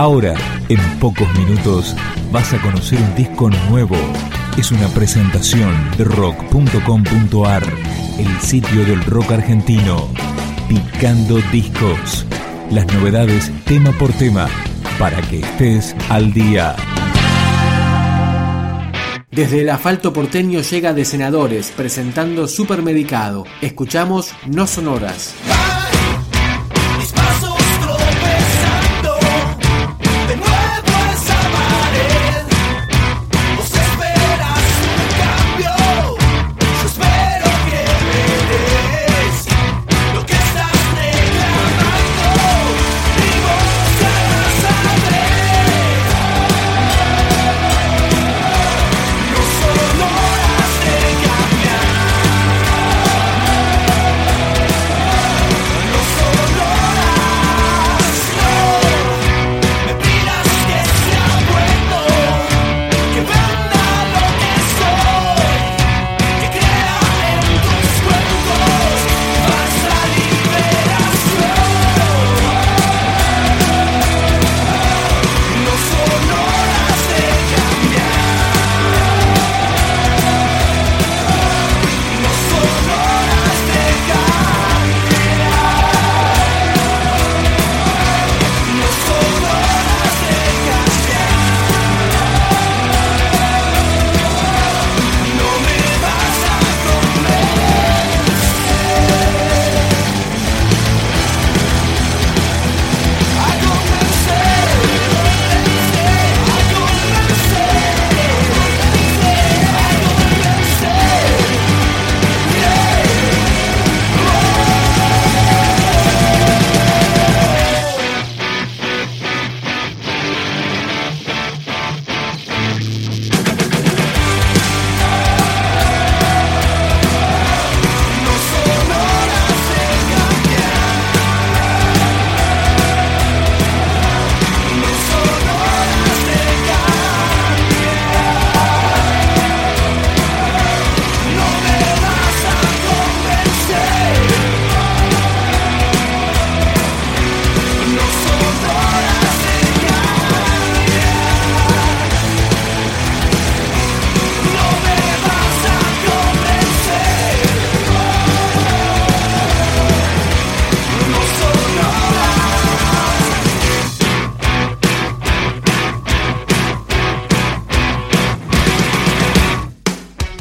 Ahora, en pocos minutos, vas a conocer un disco nuevo. Es una presentación de rock.com.ar, el sitio del rock argentino. Picando discos. Las novedades tema por tema, para que estés al día. Desde el asfalto porteño llega de senadores presentando Supermedicado. Escuchamos No Sonoras.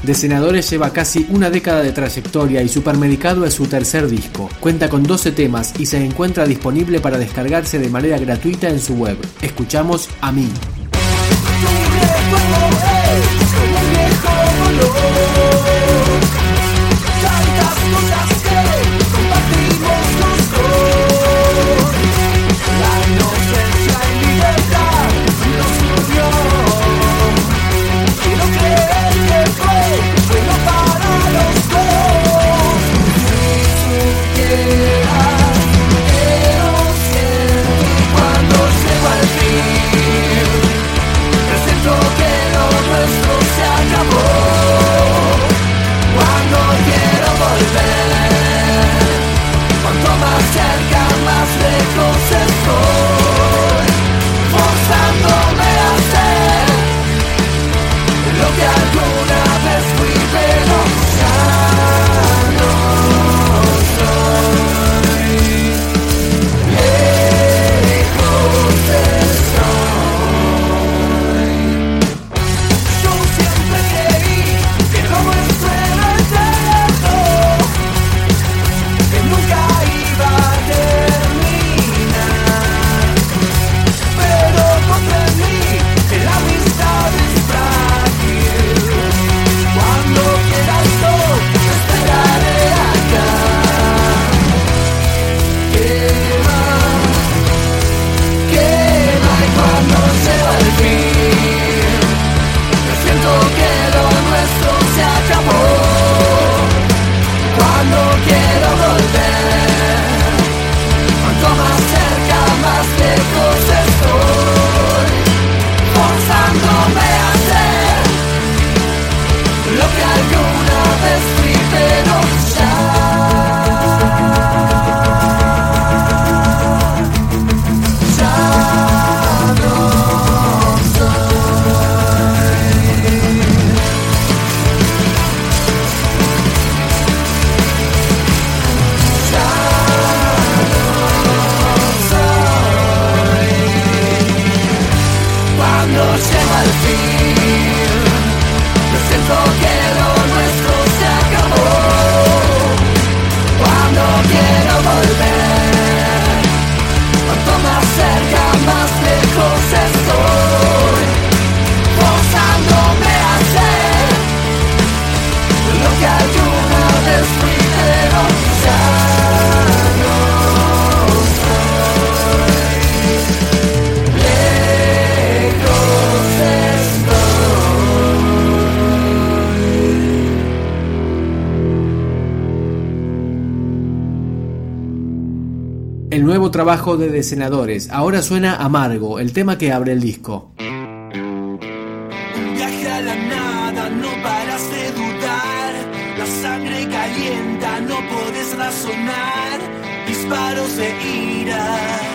De Senadores lleva casi una década de trayectoria y Supermedicado es su tercer disco. Cuenta con 12 temas y se encuentra disponible para descargarse de manera gratuita en su web. Escuchamos a mí. Trabajo de Desenadores. Ahora suena Amargo, el tema que abre el disco. Viaje a la nada, no paras de dudar. La sangre calienta, no puedes razonar. Disparos de ira.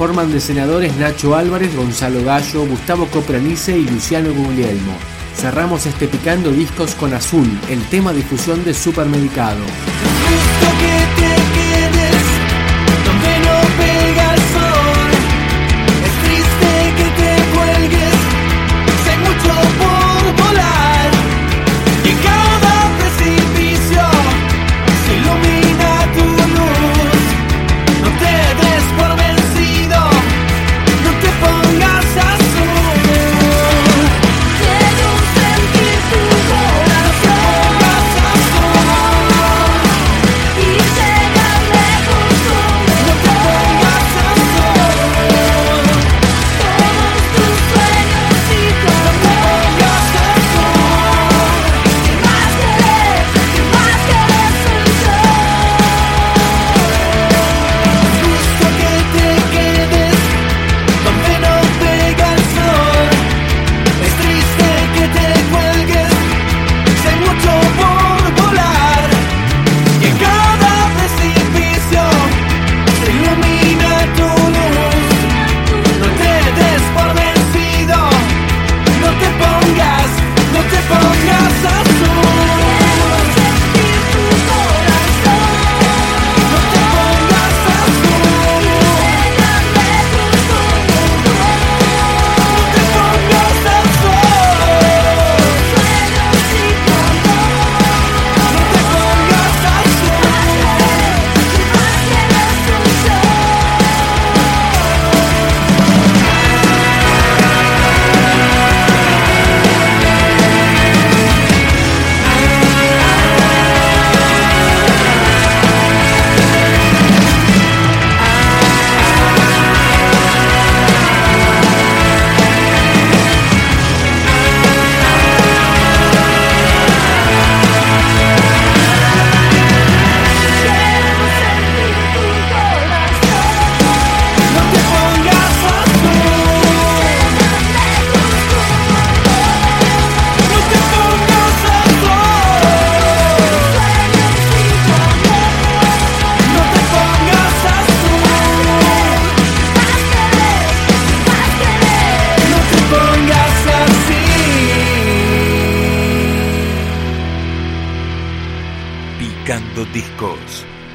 Conforman de senadores Nacho Álvarez, Gonzalo Gallo, Gustavo Copranice y Luciano Guglielmo. Cerramos este picando discos con Azul, el tema difusión de Supermercado.